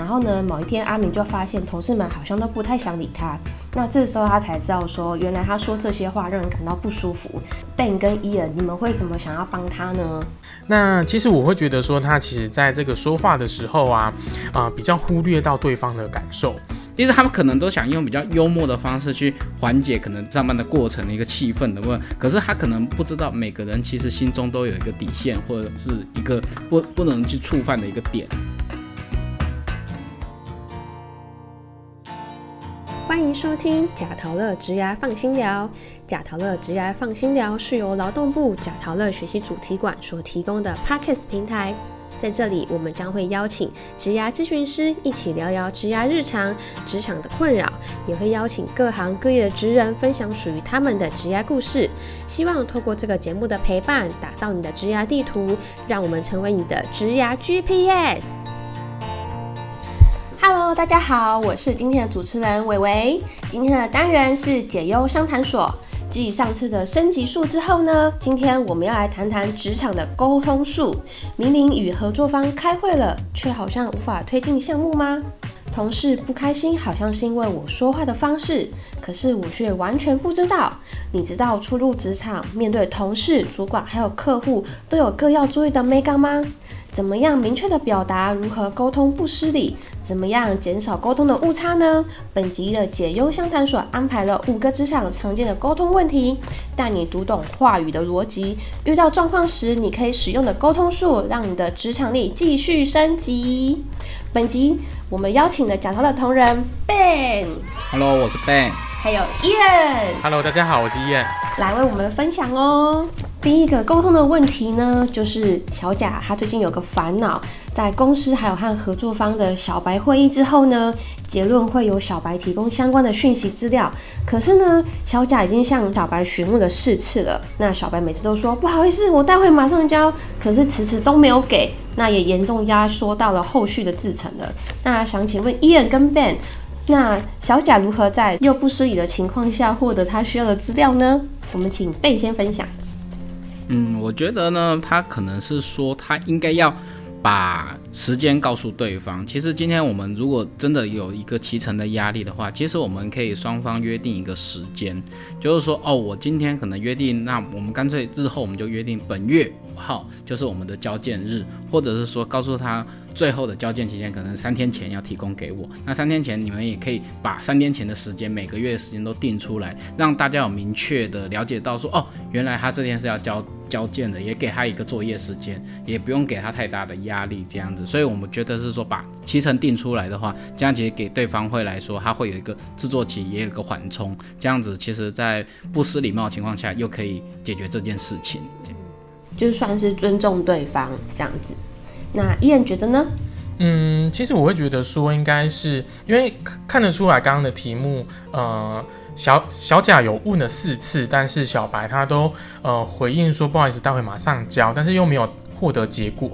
然后呢，某一天阿明就发现同事们好像都不太想理他。那这时候他才知道说，原来他说这些话让人感到不舒服。Ben 跟伊恩，你们会怎么想要帮他呢？那其实我会觉得说，他其实在这个说话的时候啊，啊，比较忽略到对方的感受。其实他们可能都想用比较幽默的方式去缓解可能上班的过程的一个气氛的问，可是他可能不知道每个人其实心中都有一个底线，或者是一个不不能去触犯的一个点。欢迎收听贾陶乐职涯放心聊。贾陶乐职涯放心聊是由劳动部贾陶乐学习主题馆所提供的 Podcast 平台。在这里，我们将会邀请职涯咨询师一起聊聊职涯日常、职场的困扰，也会邀请各行各业的职人分享属于他们的职涯故事。希望透过这个节目的陪伴，打造你的职涯地图，让我们成为你的职涯 GPS。大家好，我是今天的主持人伟伟。今天的单元是解忧商谈所。继上次的升级术之后呢，今天我们要来谈谈职场的沟通术。明明与合作方开会了，却好像无法推进项目吗？同事不开心，好像是因为我说话的方式，可是我却完全不知道。你知道初入职场，面对同事、主管还有客户，都有各要注意的 mega 吗？怎么样明确的表达？如何沟通不失礼？怎么样减少沟通的误差呢？本集的解忧相谈所安排了五个职场常见的沟通问题，带你读懂话语的逻辑。遇到状况时，你可以使用的沟通术，让你的职场力继续升级。本集我们邀请了讲头的同仁 Ben，Hello，我是 Ben，还有 Ian，Hello，大家好，我是 Ian，来为我们分享哦。第一个沟通的问题呢，就是小贾他最近有个烦恼，在公司还有和合作方的小白会议之后呢，结论会由小白提供相关的讯息资料。可是呢，小贾已经向小白询问了四次了，那小白每次都说不好意思，我待会马上交，可是迟迟都没有给，那也严重压缩到了后续的制程了。那想请问 Ian 跟 Ben，那小贾如何在又不失礼的情况下获得他需要的资料呢？我们请 Ben 先分享。嗯，我觉得呢，他可能是说他应该要把时间告诉对方。其实今天我们如果真的有一个骑乘的压力的话，其实我们可以双方约定一个时间，就是说哦，我今天可能约定，那我们干脆日后我们就约定本月五号就是我们的交件日，或者是说告诉他。最后的交件期间可能三天前要提供给我，那三天前你们也可以把三天前的时间每个月的时间都定出来，让大家有明确的了解到说，哦，原来他这天是要交交件的，也给他一个作业时间，也不用给他太大的压力这样子。所以我们觉得是说把期程定出来的话，这样其实给对方会来说，他会有一个制作期，也有一个缓冲，这样子其实在不失礼貌的情况下，又可以解决这件事情，就算是尊重对方这样子。那依然觉得呢？嗯，其实我会觉得说，应该是因为看得出来，刚刚的题目，呃，小小贾有问了四次，但是小白他都呃回应说不好意思，待会马上交，但是又没有获得结果。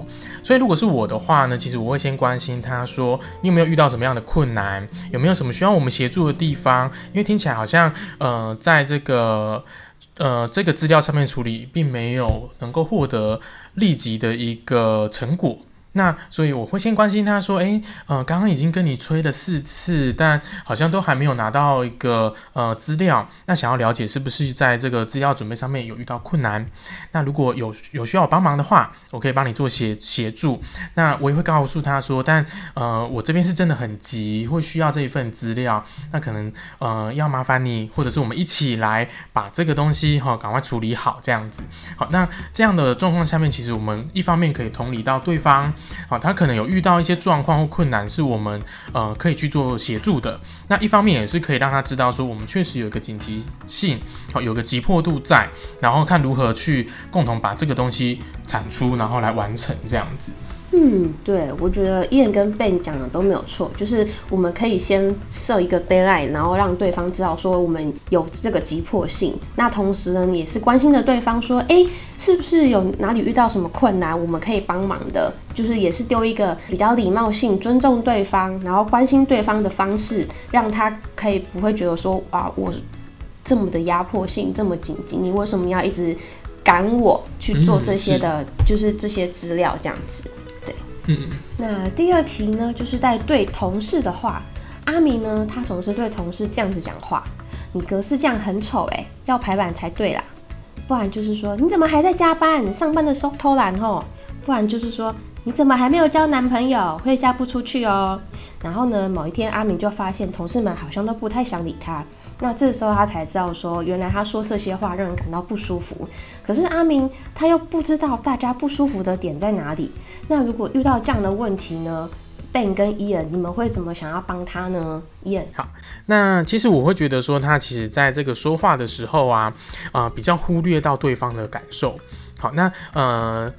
所以如果是我的话呢，其实我会先关心他说，你有没有遇到什么样的困难，有没有什么需要我们协助的地方？因为听起来好像呃，在这个呃这个资料上面处理，并没有能够获得立即的一个成果。那所以我会先关心他说，诶，呃，刚刚已经跟你催了四次，但好像都还没有拿到一个呃资料。那想要了解是不是在这个资料准备上面有遇到困难？那如果有有需要我帮忙的话，我可以帮你做协协助。那我也会告诉他说，但呃，我这边是真的很急，会需要这一份资料。那可能呃要麻烦你，或者是我们一起来把这个东西哈赶快处理好这样子。好，那这样的状况下面，其实我们一方面可以同理到对方。好，他可能有遇到一些状况或困难，是我们呃可以去做协助的。那一方面也是可以让他知道说，我们确实有一个紧急性，好，有个急迫度在，然后看如何去共同把这个东西产出，然后来完成这样子。嗯，对，我觉得伊人跟 Ben 讲的都没有错，就是我们可以先设一个 deadline，然后让对方知道说我们有这个急迫性。那同时呢，也是关心着对方说，哎，是不是有哪里遇到什么困难，我们可以帮忙的，就是也是丢一个比较礼貌性、尊重对方，然后关心对方的方式，让他可以不会觉得说啊，我这么的压迫性，这么紧急，你为什么要一直赶我去做这些的，就是这些资料这样子。那第二题呢，就是在对同事的话，阿明呢，他总是对同事这样子讲话：“你格式这样很丑哎，要排版才对啦。”不然就是说：“你怎么还在加班？上班的时候偷懒哦。”不然就是说：“你怎么还没有交男朋友？会嫁不出去哦。”然后呢，某一天阿明就发现同事们好像都不太想理他。那这时候他才知道说，原来他说这些话让人感到不舒服。可是阿明他又不知道大家不舒服的点在哪里。那如果遇到这样的问题呢，Ben 跟伊恩，你们会怎么想要帮他呢？伊恩，好，那其实我会觉得说，他其实在这个说话的时候啊，呃，比较忽略到对方的感受。好，那呃。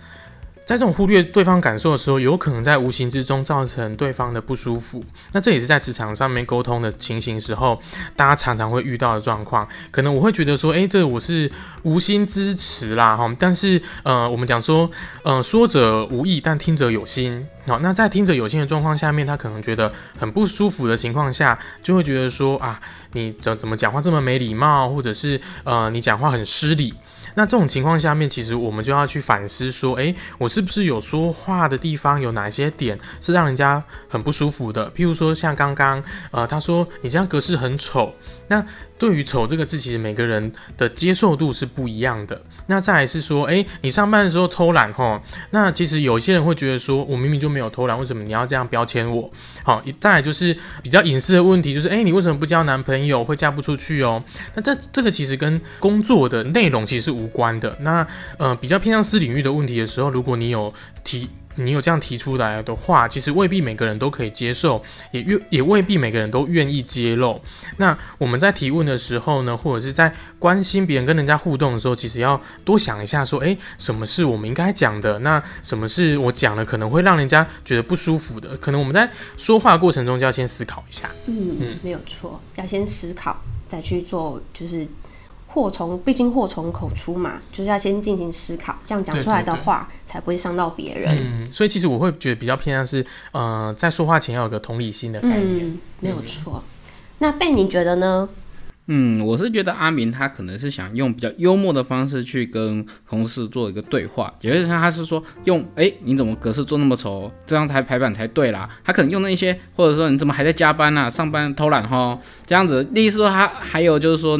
在这种忽略对方感受的时候，有可能在无形之中造成对方的不舒服。那这也是在职场上面沟通的情形时候，大家常常会遇到的状况。可能我会觉得说，诶，这我是无心支持啦，哈。但是，呃，我们讲说，呃，说者无意，但听者有心。好，那在听者有心的状况下面，他可能觉得很不舒服的情况下，就会觉得说，啊，你怎怎么讲话这么没礼貌，或者是呃，你讲话很失礼。那这种情况下面，其实我们就要去反思说，诶，我是不是有说话的地方有哪些点是让人家很不舒服的？譬如说像刚刚，呃，他说你这样格式很丑。那对于“丑”这个字，其实每个人的接受度是不一样的。那再来是说，诶，你上班的时候偷懒哈，那其实有些人会觉得说，我明明就没有偷懒，为什么你要这样标签我？好，再来就是比较隐私的问题，就是，诶，你为什么不交男朋友，会嫁不出去哦？那这这个其实跟工作的内容其实是无关的。那呃，比较偏向私领域的问题的时候，如果你有提。你有这样提出来的话，其实未必每个人都可以接受，也愿也未必每个人都愿意揭露。那我们在提问的时候呢，或者是在关心别人跟人家互动的时候，其实要多想一下，说，诶，什么是我们应该讲的？那什么是我讲了可能会让人家觉得不舒服的？可能我们在说话过程中就要先思考一下。嗯嗯，没有错，要先思考，再去做，就是。祸从，毕竟祸从口出嘛，就是要先进行思考，这样讲出来的话才不会伤到别人。嗯，所以其实我会觉得比较偏向是，呃，在说话前要有个同理心的概念。嗯，没有错。那贝，你觉得呢？嗯，我是觉得阿明他可能是想用比较幽默的方式去跟同事做一个对话，也就是他是说用，哎，你怎么格式做那么丑，这样才排版才对啦。他可能用那些，或者说你怎么还在加班啊，上班偷懒哈，这样子。意思说他还有就是说。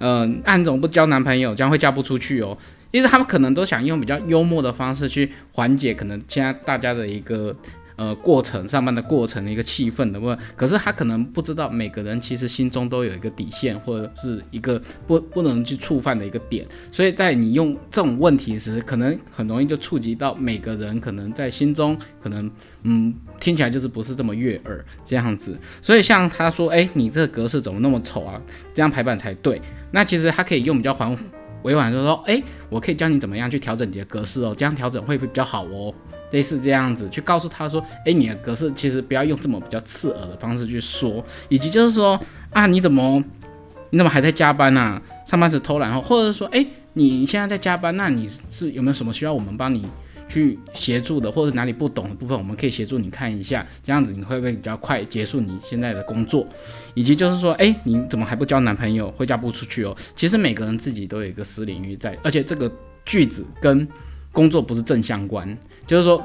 嗯，暗总不交男朋友，将会嫁不出去哦。其实他们可能都想用比较幽默的方式去缓解可能现在大家的一个。呃，过程上班的过程的一个气氛的问，可是他可能不知道每个人其实心中都有一个底线，或者是一个不不能去触犯的一个点，所以在你用这种问题时，可能很容易就触及到每个人可能在心中可能嗯听起来就是不是这么悦耳这样子，所以像他说，哎，你这个格式怎么那么丑啊？这样排版才对。那其实他可以用比较缓 委婉就说，哎，我可以教你怎么样去调整你的格式哦，这样调整会不会比较好哦？类似这样子去告诉他说，哎，你的格式其实不要用这么比较刺耳的方式去说，以及就是说啊，你怎么你怎么还在加班啊？上班时偷懒哦，或者是说，哎，你现在在加班，那你是有没有什么需要我们帮你去协助的，或者哪里不懂的部分，我们可以协助你看一下，这样子你会不会比较快结束你现在的工作？以及就是说，哎，你怎么还不交男朋友，会嫁不出去哦？其实每个人自己都有一个私领域在，而且这个句子跟。工作不是正相关，就是说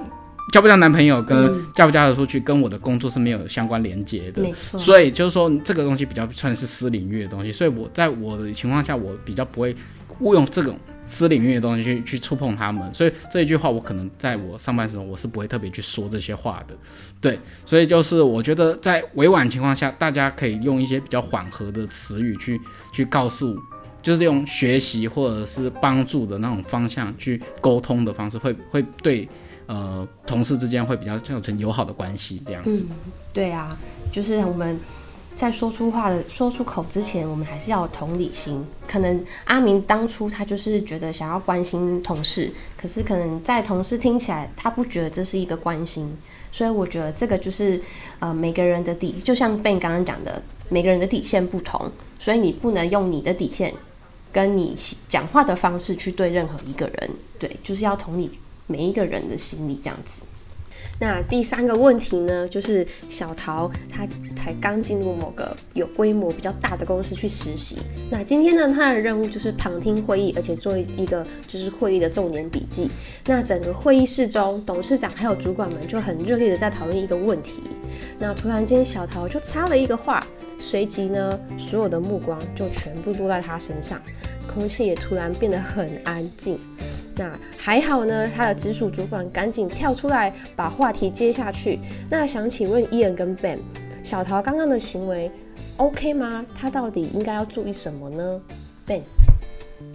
交不交男朋友跟嫁不嫁得出去，跟我的工作是没有相关连接的。没错。所以就是说这个东西比较算是私领域的东西，所以我在我的情况下，我比较不会误用这种私领域的东西去去触碰他们。所以这一句话，我可能在我上班时候，我是不会特别去说这些话的。对，所以就是我觉得在委婉情况下，大家可以用一些比较缓和的词语去去告诉。就是用学习或者是帮助的那种方向去沟通的方式，会会对呃同事之间会比较造成友好的关系这样子。对啊，就是我们在说出话的说出口之前，我们还是要同理心。可能阿明当初他就是觉得想要关心同事，可是可能在同事听起来他不觉得这是一个关心，所以我觉得这个就是呃每个人的底，就像被你刚刚讲的，每个人的底线不同，所以你不能用你的底线。跟你讲话的方式去对任何一个人，对，就是要同理每一个人的心理这样子。那第三个问题呢，就是小桃他才刚进入某个有规模比较大的公司去实习。那今天呢，他的任务就是旁听会议，而且做一个就是会议的重点笔记。那整个会议室中，董事长还有主管们就很热烈的在讨论一个问题。那突然间，小桃就插了一个话，随即呢，所有的目光就全部落在他身上，空气也突然变得很安静。那还好呢，他的直属主管赶紧跳出来把话题接下去。那想请问伊恩跟 Ben，小桃刚刚的行为 OK 吗？他到底应该要注意什么呢？Ben，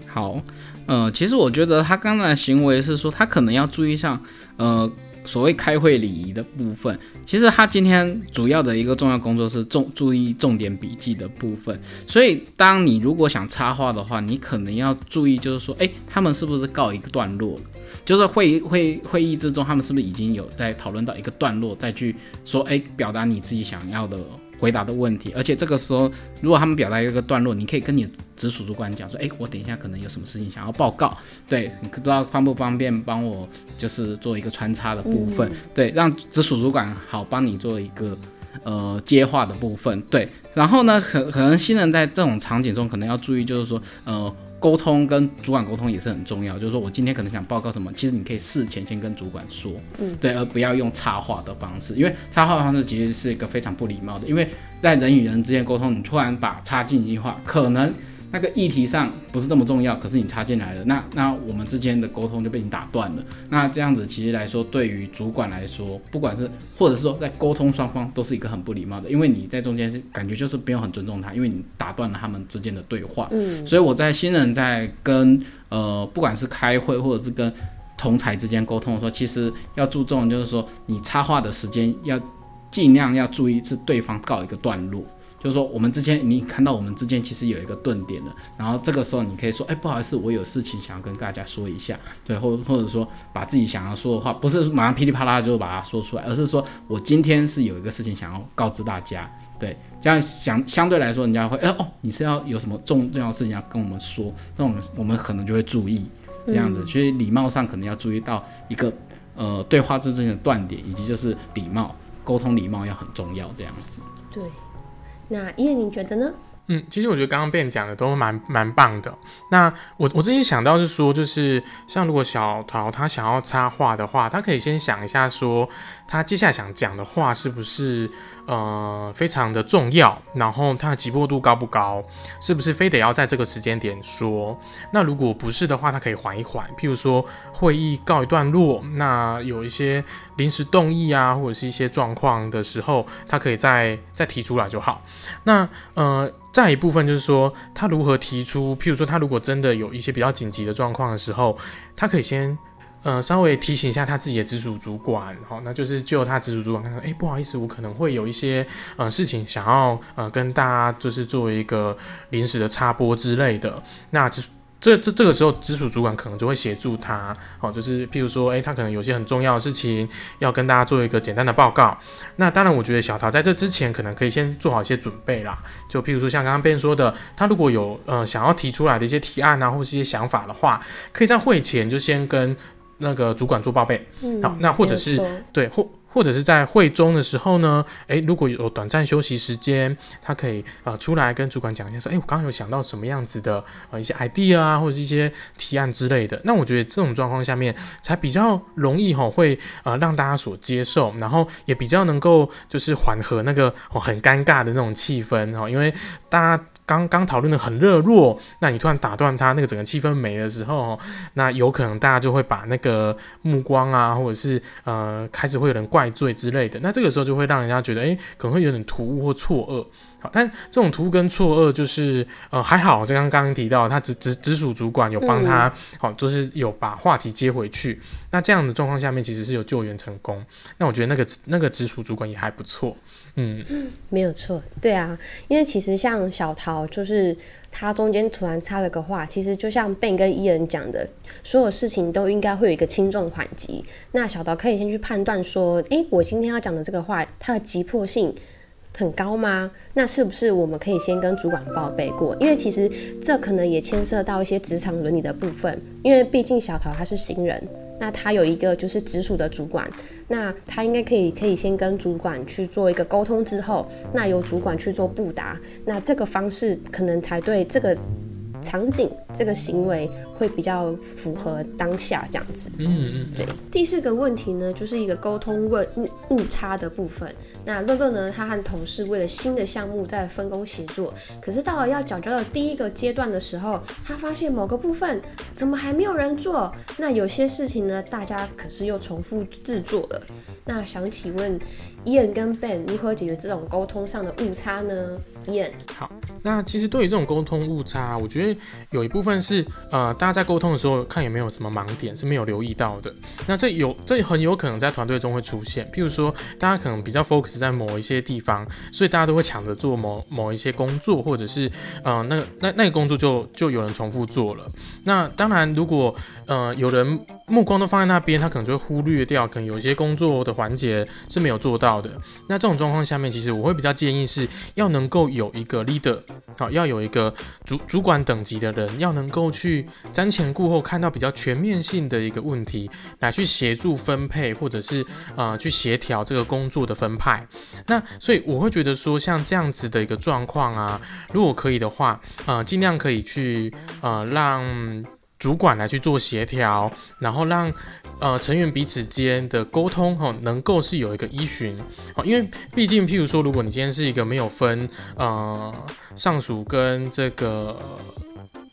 好，呃，其实我觉得他刚才的行为是说他可能要注意上，呃。所谓开会礼仪的部分，其实他今天主要的一个重要工作是重注意重点笔记的部分。所以，当你如果想插话的话，你可能要注意，就是说，哎，他们是不是告一个段落了？就是会会会议之中，他们是不是已经有在讨论到一个段落，再去说，哎，表达你自己想要的。回答的问题，而且这个时候，如果他们表达一个段落，你可以跟你直属主管讲说，哎，我等一下可能有什么事情想要报告，对，你不知道方不方便帮我就是做一个穿插的部分，对，让直属主管好帮你做一个呃接话的部分，对，然后呢，可可能新人在这种场景中可能要注意，就是说，呃。沟通跟主管沟通也是很重要，就是说我今天可能想报告什么，其实你可以事前先跟主管说，嗯，对，而不要用插话的方式，因为插话的方式其实是一个非常不礼貌的，因为在人与人之间沟通，你突然把插进一句话，可能。那个议题上不是那么重要，可是你插进来了，那那我们之间的沟通就被你打断了。那这样子其实来说，对于主管来说，不管是或者是说在沟通双方都是一个很不礼貌的，因为你在中间是感觉就是没有很尊重他，因为你打断了他们之间的对话。嗯，所以我在新人在跟呃不管是开会或者是跟同才之间沟通的时候，其实要注重就是说你插话的时间要尽量要注意是对方告一个段落。就是说，我们之间你看到我们之间其实有一个顿点了，然后这个时候你可以说，哎，不好意思，我有事情想要跟大家说一下，对，或或者说把自己想要说的话，不是马上噼里啪啦就把它说出来，而是说我今天是有一个事情想要告知大家，对，这样相相对来说，人家会，哎哦，你是要有什么重要的事情要跟我们说，那我们我们可能就会注意这样子，所以礼貌上可能要注意到一个呃对话之间的断点，以及就是礼貌沟通礼貌要很重要这样子，对。那叶，你觉得呢？嗯，其实我觉得刚刚被讲的都蛮蛮棒的。那我我自己想到是说，就是像如果小桃她想要插画的话，她可以先想一下，说她接下来想讲的话是不是呃非常的重要，然后他的急迫度高不高，是不是非得要在这个时间点说？那如果不是的话，他可以缓一缓，譬如说会议告一段落，那有一些临时动议啊，或者是一些状况的时候，他可以再再提出来就好。那呃。再一部分就是说，他如何提出，譬如说，他如果真的有一些比较紧急的状况的时候，他可以先，呃，稍微提醒一下他自己的直属主管，好，那就是就他直属主管看看，哎，不好意思，我可能会有一些呃事情想要呃跟大家就是做一个临时的插播之类的，那直。这这这个时候，直属主管可能就会协助他，哦，就是譬如说，诶，他可能有些很重要的事情要跟大家做一个简单的报告。那当然，我觉得小桃在这之前可能可以先做好一些准备啦。就譬如说，像刚刚边说的，他如果有呃想要提出来的一些提案啊，或是一些想法的话，可以在会前就先跟那个主管做报备。嗯，好，那或者是对或。或者是在会中的时候呢，诶，如果有短暂休息时间，他可以呃出来跟主管讲一下，说，诶，我刚刚有想到什么样子的呃一些 idea 啊，或者是一些提案之类的。那我觉得这种状况下面才比较容易吼，会呃让大家所接受，然后也比较能够就是缓和那个很尴尬的那种气氛哈，因为大家。刚刚讨论的很热络，那你突然打断他，那个整个气氛没的时候，那有可能大家就会把那个目光啊，或者是呃开始会有人怪罪之类的，那这个时候就会让人家觉得，哎，可能会有点突兀或错愕。好，但这种突兀跟错愕就是，呃，还好，就刚刚刚提到，他直直直属主管有帮他，好，就是有把话题接回去。那这样的状况下面，其实是有救援成功。那我觉得那个那个直属主管也还不错，嗯，没有错，对啊，因为其实像小桃，就是他中间突然插了个话，其实就像 Ben 跟伊人讲的，所有事情都应该会有一个轻重缓急。那小桃可以先去判断说，诶，我今天要讲的这个话，它的急迫性。很高吗？那是不是我们可以先跟主管报备过？因为其实这可能也牵涉到一些职场伦理的部分。因为毕竟小桃他是新人，那他有一个就是直属的主管，那他应该可以可以先跟主管去做一个沟通之后，那由主管去做布达，那这个方式可能才对这个。场景这个行为会比较符合当下这样子。嗯嗯，对。第四个问题呢，就是一个沟通问误差的部分。那乐乐呢，他和同事为了新的项目在分工协作，可是到了要缴交的第一个阶段的时候，他发现某个部分怎么还没有人做？那有些事情呢，大家可是又重复制作了。那想请问伊恩跟 Ben 如何解决这种沟通上的误差呢？好。那其实对于这种沟通误差，我觉得有一部分是呃，大家在沟通的时候看有没有什么盲点是没有留意到的。那这有这很有可能在团队中会出现，譬如说大家可能比较 focus 在某一些地方，所以大家都会抢着做某某一些工作，或者是呃那个那那个工作就就有人重复做了。那当然，如果呃有人目光都放在那边，他可能就会忽略掉，可能有一些工作的环节是没有做到的。那这种状况下面，其实我会比较建议是要能够有一个 leader。好，要有一个主主管等级的人，要能够去瞻前顾后，看到比较全面性的一个问题，来去协助分配，或者是呃去协调这个工作的分派。那所以我会觉得说，像这样子的一个状况啊，如果可以的话，呃，尽量可以去呃让。主管来去做协调，然后让呃成员彼此间的沟通哈，能够是有一个依循，好，因为毕竟譬如说，如果你今天是一个没有分呃上属跟这个。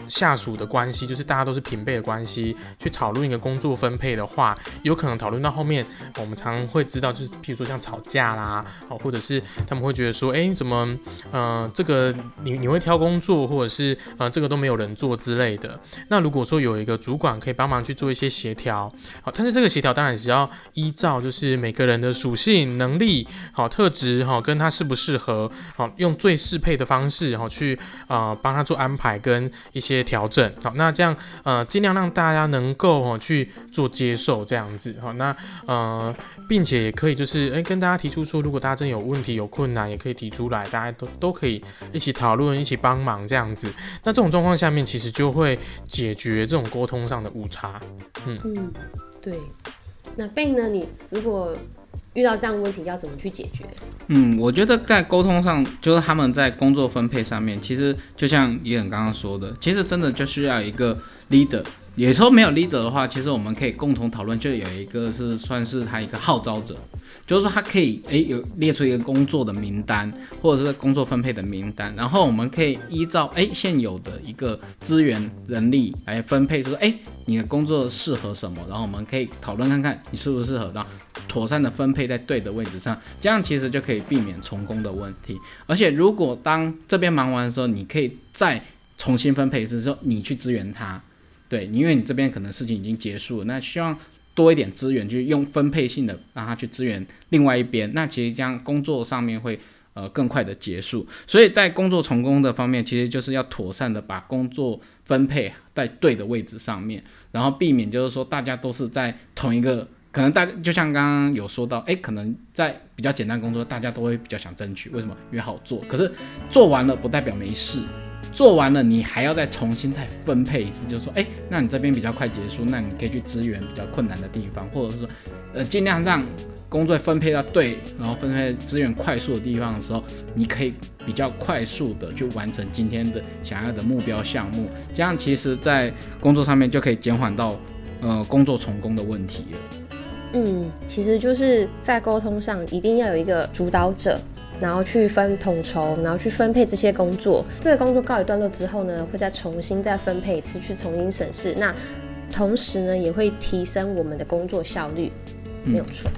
下属的关系就是大家都是平辈的关系，去讨论一个工作分配的话，有可能讨论到后面，我们常会知道，就是譬如说像吵架啦，哦，或者是他们会觉得说，哎，怎么，呃，这个你你会挑工作，或者是呃这个都没有人做之类的。那如果说有一个主管可以帮忙去做一些协调，好，但是这个协调当然只要依照就是每个人的属性、能力、好特质，哈，跟他适不适合，好，用最适配的方式，然后去啊帮他做安排跟一些。些调整好，那这样呃，尽量让大家能够哦去做接受这样子好，那呃，并且也可以就是哎跟大家提出说，如果大家真有问题有困难，也可以提出来，大家都都可以一起讨论，一起帮忙这样子。那这种状况下面，其实就会解决这种沟通上的误差。嗯嗯，对。那贝呢？你如果遇到这样问题，要怎么去解决？嗯，我觉得在沟通上，就是他们在工作分配上面，其实就像伊恩刚刚说的，其实真的就需要一个 leader。有时候没有 leader 的话，其实我们可以共同讨论，就有一个是算是他一个号召者，就是说他可以诶有列出一个工作的名单，或者是工作分配的名单，然后我们可以依照诶现有的一个资源人力来分配，说诶你的工作适合什么，然后我们可以讨论看看你适不适合，然后妥善的分配在对的位置上，这样其实就可以避免重工的问题。而且如果当这边忙完的时候，你可以再重新分配一次，说你去支援他。对，因为你这边可能事情已经结束了，那希望多一点资源，就用分配性的让他去支援另外一边，那其实这样工作上面会呃更快的结束。所以在工作成功的方面，其实就是要妥善的把工作分配在对的位置上面，然后避免就是说大家都是在同一个，可能大家就像刚刚有说到，诶，可能在比较简单工作，大家都会比较想争取，为什么？因为好做，可是做完了不代表没事。做完了，你还要再重新再分配一次，就说，哎，那你这边比较快结束，那你可以去支援比较困难的地方，或者是说，呃，尽量让工作分配到对，然后分配资源快速的地方的时候，你可以比较快速的去完成今天的想要的目标项目，这样其实在工作上面就可以减缓到，呃，工作成功的问题了。嗯，其实就是在沟通上一定要有一个主导者。然后去分统筹，然后去分配这些工作。这个工作告一段落之后呢，会再重新再分配一次，去重新审视。那同时呢，也会提升我们的工作效率，没有错。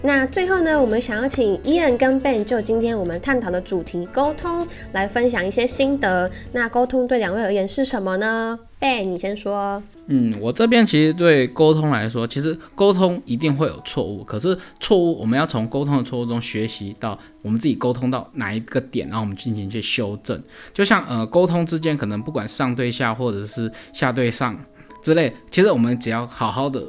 那最后呢，我们想要请 Ian 跟 Ben 就今天我们探讨的主题沟通来分享一些心得。那沟通对两位而言是什么呢？Ben，你先说。嗯，我这边其实对沟通来说，其实沟通一定会有错误，可是错误我们要从沟通的错误中学习到我们自己沟通到哪一个点，然后我们进行去修正。就像呃，沟通之间可能不管上对下或者是下对上之类，其实我们只要好好的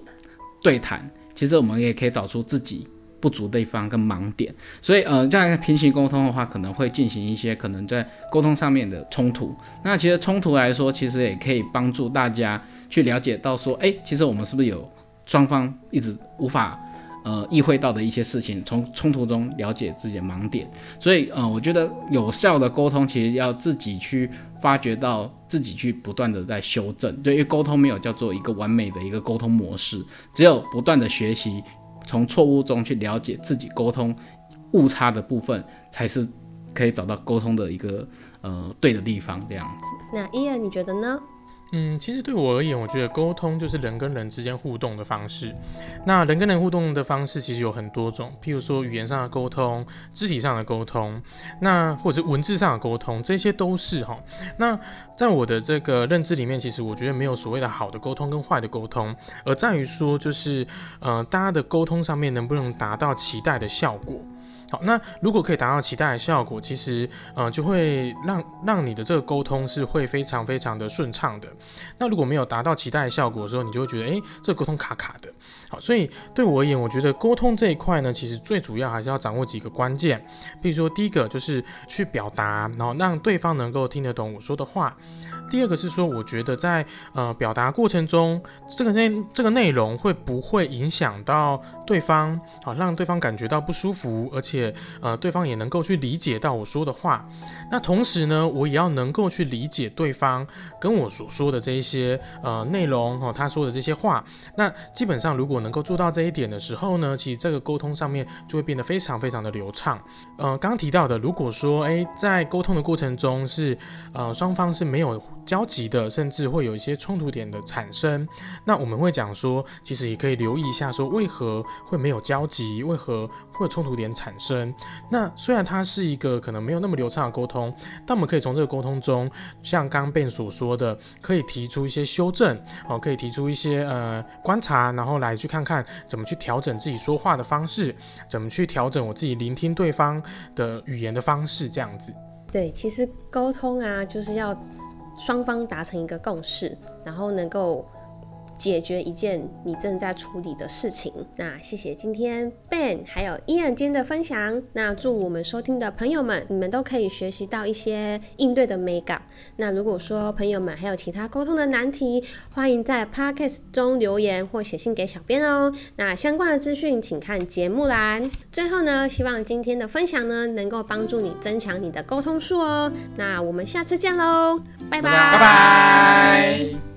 对谈，其实我们也可以找出自己。不足的地方跟盲点，所以呃，这样平行沟通的话，可能会进行一些可能在沟通上面的冲突。那其实冲突来说，其实也可以帮助大家去了解到说，哎，其实我们是不是有双方一直无法呃意会到的一些事情，从冲突中了解自己的盲点。所以呃，我觉得有效的沟通其实要自己去发掘到，自己去不断的在修正。对，因为沟通没有叫做一个完美的一个沟通模式，只有不断的学习，从错误中去了解自己沟通误差的部分，才是可以找到沟通的一个呃对的地方。这样子。那伊恩，你觉得呢？嗯，其实对我而言，我觉得沟通就是人跟人之间互动的方式。那人跟人互动的方式其实有很多种，譬如说语言上的沟通、肢体上的沟通，那或者文字上的沟通，这些都是哈。那在我的这个认知里面，其实我觉得没有所谓的好的沟通跟坏的沟通，而在于说就是呃，大家的沟通上面能不能达到期待的效果。好，那如果可以达到期待的效果，其实，呃，就会让让你的这个沟通是会非常非常的顺畅的。那如果没有达到期待的效果的时候，你就会觉得，诶，这沟通卡卡的。好，所以对我而言，我觉得沟通这一块呢，其实最主要还是要掌握几个关键。比如说，第一个就是去表达，然后让对方能够听得懂我说的话。第二个是说，我觉得在呃表达过程中，这个内这个内容会不会影响到对方，好让对方感觉到不舒服，而且呃对方也能够去理解到我说的话。那同时呢，我也要能够去理解对方跟我所说的这一些呃内容哦，他说的这些话。那基本上如果能够做到这一点的时候呢，其实这个沟通上面就会变得非常非常的流畅。呃，刚刚提到的，如果说诶，在沟通的过程中是呃双方是没有。交集的，甚至会有一些冲突点的产生。那我们会讲说，其实也可以留意一下，说为何会没有交集，为何会有冲突点产生。那虽然它是一个可能没有那么流畅的沟通，但我们可以从这个沟通中，像刚刚 Ben 所说的，可以提出一些修正，哦，可以提出一些呃观察，然后来去看看怎么去调整自己说话的方式，怎么去调整我自己聆听对方的语言的方式，这样子。对，其实沟通啊，就是要。双方达成一个共识，然后能够。解决一件你正在处理的事情。那谢谢今天 Ben 还有伊恩今天的分享。那祝我们收听的朋友们，你们都可以学习到一些应对的美感。那如果说朋友们还有其他沟通的难题，欢迎在 Podcast 中留言或写信给小编哦。那相关的资讯请看节目栏。最后呢，希望今天的分享呢能够帮助你增强你的沟通术哦。那我们下次见喽，拜拜拜拜。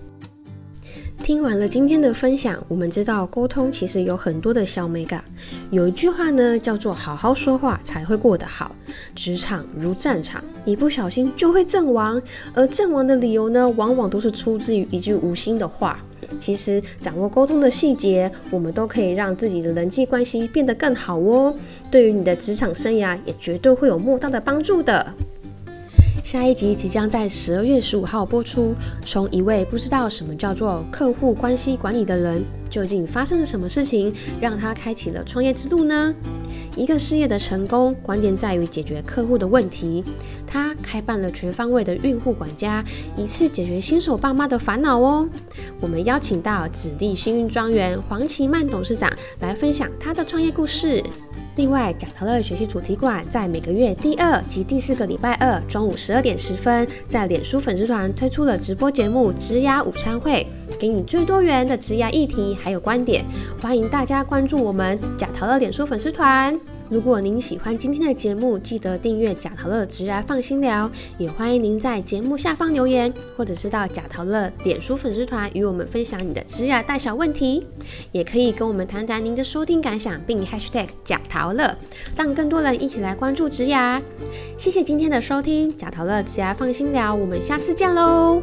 听完了今天的分享，我们知道沟通其实有很多的小美感。有一句话呢，叫做“好好说话才会过得好”。职场如战场，一不小心就会阵亡，而阵亡的理由呢，往往都是出自于一句无心的话。其实掌握沟通的细节，我们都可以让自己的人际关系变得更好哦。对于你的职场生涯，也绝对会有莫大的帮助的。下一集即将在十二月十五号播出。从一位不知道什么叫做客户关系管理的人，究竟发生了什么事情，让他开启了创业之路呢？一个事业的成功，关键在于解决客户的问题。他开办了全方位的孕妇管家，一次解决新手爸妈的烦恼哦。我们邀请到子弟幸运庄园黄奇曼董事长来分享他的创业故事。另外，贾桃乐学习主题馆在每个月第二及第四个礼拜二中午十二点十分，在脸书粉丝团推出了直播节目“职涯午餐会”，给你最多元的职涯议题还有观点，欢迎大家关注我们贾桃乐脸书粉丝团。如果您喜欢今天的节目，记得订阅贾陶乐直来放心聊，也欢迎您在节目下方留言，或者是到贾陶乐脸书粉丝团与我们分享你的职涯大小问题，也可以跟我们谈谈您的收听感想，并 #hashtag 贾陶乐，让更多人一起来关注职涯。谢谢今天的收听，贾陶乐职涯放心聊，我们下次见喽。